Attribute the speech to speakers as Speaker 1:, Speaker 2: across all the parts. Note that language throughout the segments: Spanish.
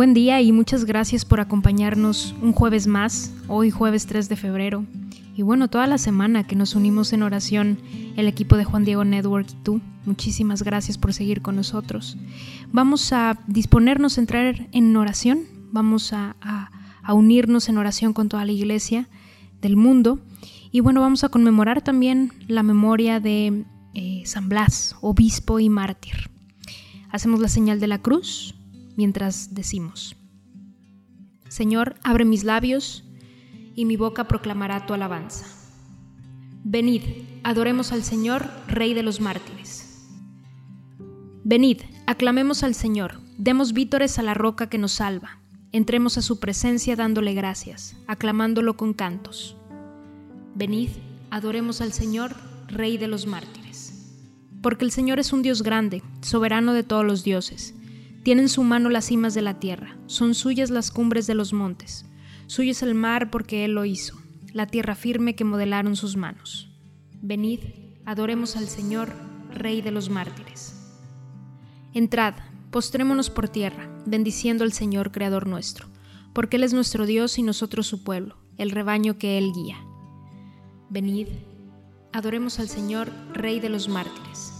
Speaker 1: Buen día y muchas gracias por acompañarnos un jueves más, hoy jueves 3 de febrero. Y bueno, toda la semana que nos unimos en oración, el equipo de Juan Diego Network y tú, muchísimas gracias por seguir con nosotros. Vamos a disponernos a entrar en oración, vamos a, unirnos en oración con toda la iglesia del mundo. Y bueno, vamos a conmemorar también la memoria de eh, San Blas, obispo y mártir. Hacemos la señal de la cruz mientras decimos, Señor, abre mis labios y mi boca proclamará tu alabanza. Venid, adoremos al Señor, Rey de los mártires. Venid, aclamemos al Señor, demos vítores a la roca que nos salva, entremos a su presencia dándole gracias, aclamándolo con cantos. Venid, adoremos al Señor, Rey de los mártires. Porque el Señor es un Dios grande, soberano de todos los dioses tiene en su mano las cimas de la tierra, son suyas las cumbres de los montes, suyo es el mar porque Él lo hizo, la tierra firme que modelaron sus manos. Venid, adoremos al Señor, Rey de los mártires. Entrad, postrémonos por tierra, bendiciendo al Señor, Creador nuestro, porque Él es nuestro Dios y nosotros su pueblo, el rebaño que Él guía. Venid, adoremos al Señor, Rey de los mártires.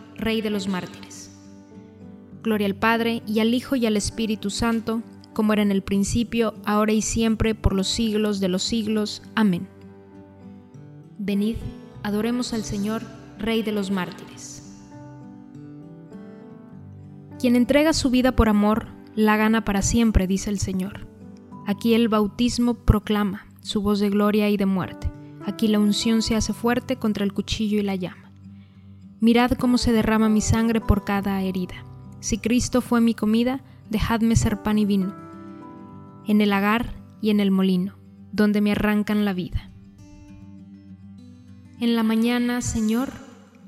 Speaker 1: Rey de los mártires. Gloria al Padre, y al Hijo, y al Espíritu Santo, como era en el principio, ahora y siempre, por los siglos de los siglos. Amén. Venid, adoremos al Señor, Rey de los mártires. Quien entrega su vida por amor, la gana para siempre, dice el Señor. Aquí el bautismo proclama su voz de gloria y de muerte. Aquí la unción se hace fuerte contra el cuchillo y la llama. Mirad cómo se derrama mi sangre por cada herida. Si Cristo fue mi comida, dejadme ser pan y vino, en el lagar y en el molino, donde me arrancan la vida. En la mañana, Señor,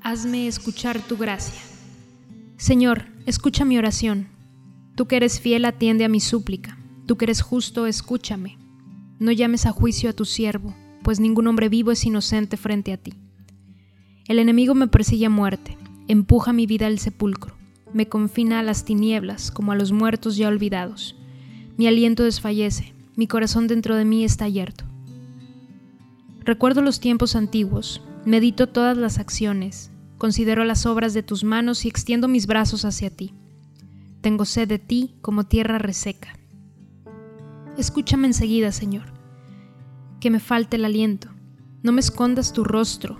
Speaker 1: hazme escuchar tu gracia. Señor, escucha mi oración. Tú que eres fiel, atiende a mi súplica. Tú que eres justo, escúchame. No llames a juicio a tu siervo, pues ningún hombre vivo es inocente frente a ti. El enemigo me persigue a muerte, empuja mi vida al sepulcro, me confina a las tinieblas como a los muertos ya olvidados. Mi aliento desfallece, mi corazón dentro de mí está abierto. Recuerdo los tiempos antiguos, medito todas las acciones, considero las obras de tus manos y extiendo mis brazos hacia ti. Tengo sed de ti como tierra reseca. Escúchame enseguida, Señor, que me falte el aliento. No me escondas tu rostro,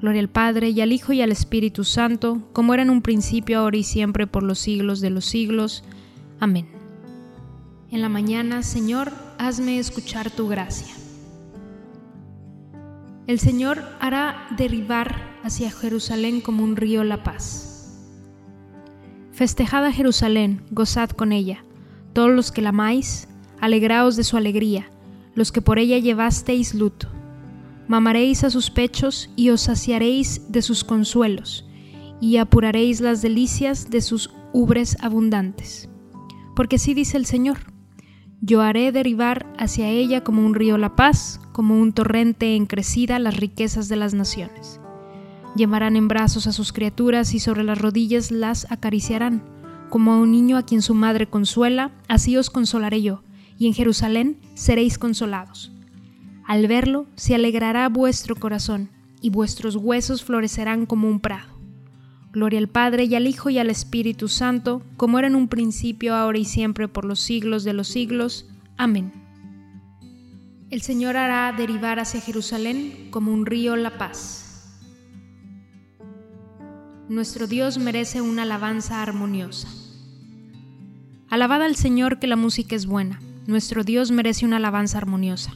Speaker 1: Gloria al Padre, y al Hijo, y al Espíritu Santo, como era en un principio, ahora y siempre, por los siglos de los siglos. Amén. En la mañana, Señor, hazme escuchar tu gracia. El Señor hará derribar hacia Jerusalén como un río la paz. Festejad a Jerusalén, gozad con ella, todos los que la amáis, alegraos de su alegría, los que por ella llevasteis luto. Mamaréis a sus pechos y os saciaréis de sus consuelos, y apuraréis las delicias de sus ubres abundantes. Porque así dice el Señor, yo haré derribar hacia ella como un río la paz, como un torrente en crecida las riquezas de las naciones. Llevarán en brazos a sus criaturas y sobre las rodillas las acariciarán, como a un niño a quien su madre consuela, así os consolaré yo, y en Jerusalén seréis consolados. Al verlo se alegrará vuestro corazón, y vuestros huesos florecerán como un prado. Gloria al Padre y al Hijo y al Espíritu Santo, como era en un principio, ahora y siempre, por los siglos de los siglos. Amén. El Señor hará derivar hacia Jerusalén como un río la paz. Nuestro Dios merece una alabanza armoniosa. Alabad al Señor que la música es buena. Nuestro Dios merece una alabanza armoniosa.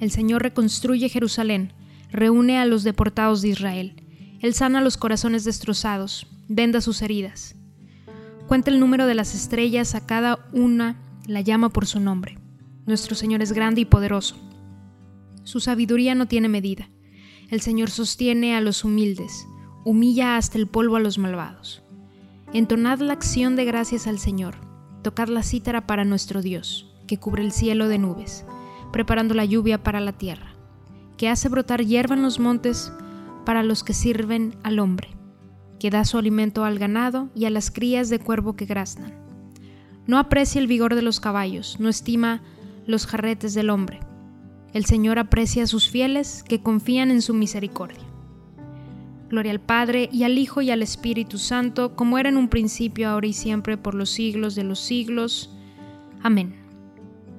Speaker 1: El Señor reconstruye Jerusalén, reúne a los deportados de Israel. Él sana los corazones destrozados, venda sus heridas. Cuenta el número de las estrellas, a cada una la llama por su nombre. Nuestro Señor es grande y poderoso. Su sabiduría no tiene medida. El Señor sostiene a los humildes humilla hasta el polvo a los malvados. Entonad la acción de gracias al Señor, tocad la cítara para nuestro Dios, que cubre el cielo de nubes, preparando la lluvia para la tierra, que hace brotar hierba en los montes para los que sirven al hombre, que da su alimento al ganado y a las crías de cuervo que graznan. No aprecia el vigor de los caballos, no estima los jarretes del hombre. El Señor aprecia a sus fieles que confían en su misericordia. Gloria al Padre y al Hijo y al Espíritu Santo, como era en un principio, ahora y siempre, por los siglos de los siglos. Amén.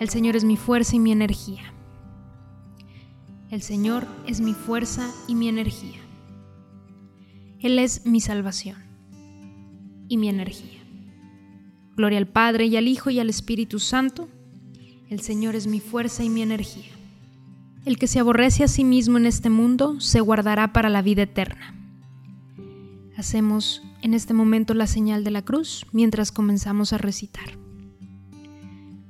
Speaker 1: El Señor es mi fuerza y mi energía. El Señor es mi fuerza y mi energía. Él es mi salvación y mi energía. Gloria al Padre y al Hijo y al Espíritu Santo. El Señor es mi fuerza y mi energía. El que se aborrece a sí mismo en este mundo se guardará para la vida eterna. Hacemos en este momento la señal de la cruz mientras comenzamos a recitar.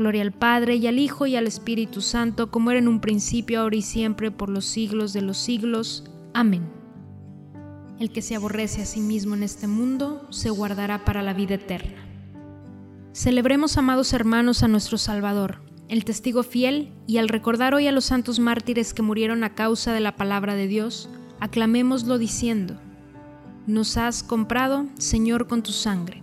Speaker 1: Gloria al Padre y al Hijo y al Espíritu Santo, como era en un principio, ahora y siempre, por los siglos de los siglos. Amén. El que se aborrece a sí mismo en este mundo, se guardará para la vida eterna. Celebremos, amados hermanos, a nuestro Salvador, el testigo fiel, y al recordar hoy a los santos mártires que murieron a causa de la palabra de Dios, aclamémoslo diciendo, nos has comprado, Señor, con tu sangre.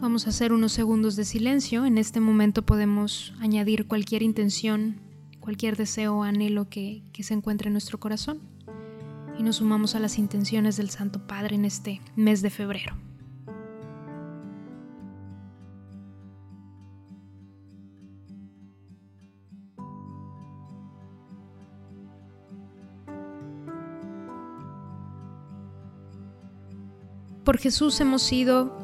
Speaker 1: Vamos a hacer unos segundos de silencio. En este momento podemos añadir cualquier intención, cualquier deseo o anhelo que, se encuentre en nuestro corazón. Y nos sumamos a las intenciones del Santo Padre en este mes de febrero. Por Jesús hemos sido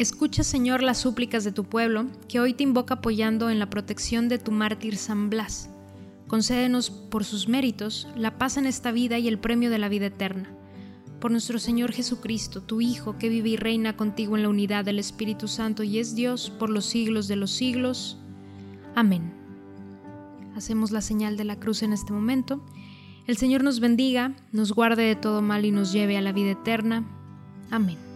Speaker 1: Escucha, Señor, las súplicas de tu pueblo, que hoy te invoca apoyando en la protección de tu mártir San Blas. Concédenos, por sus méritos, la paz en esta vida y el premio de la vida eterna. Por nuestro Señor Jesucristo, tu Hijo, que vive y reina contigo en la unidad del Espíritu Santo y es Dios por los siglos de los siglos. Amén. Hacemos la señal de la cruz en este momento. El Señor nos bendiga, nos guarde de todo mal y nos lleve a la vida eterna. Amén.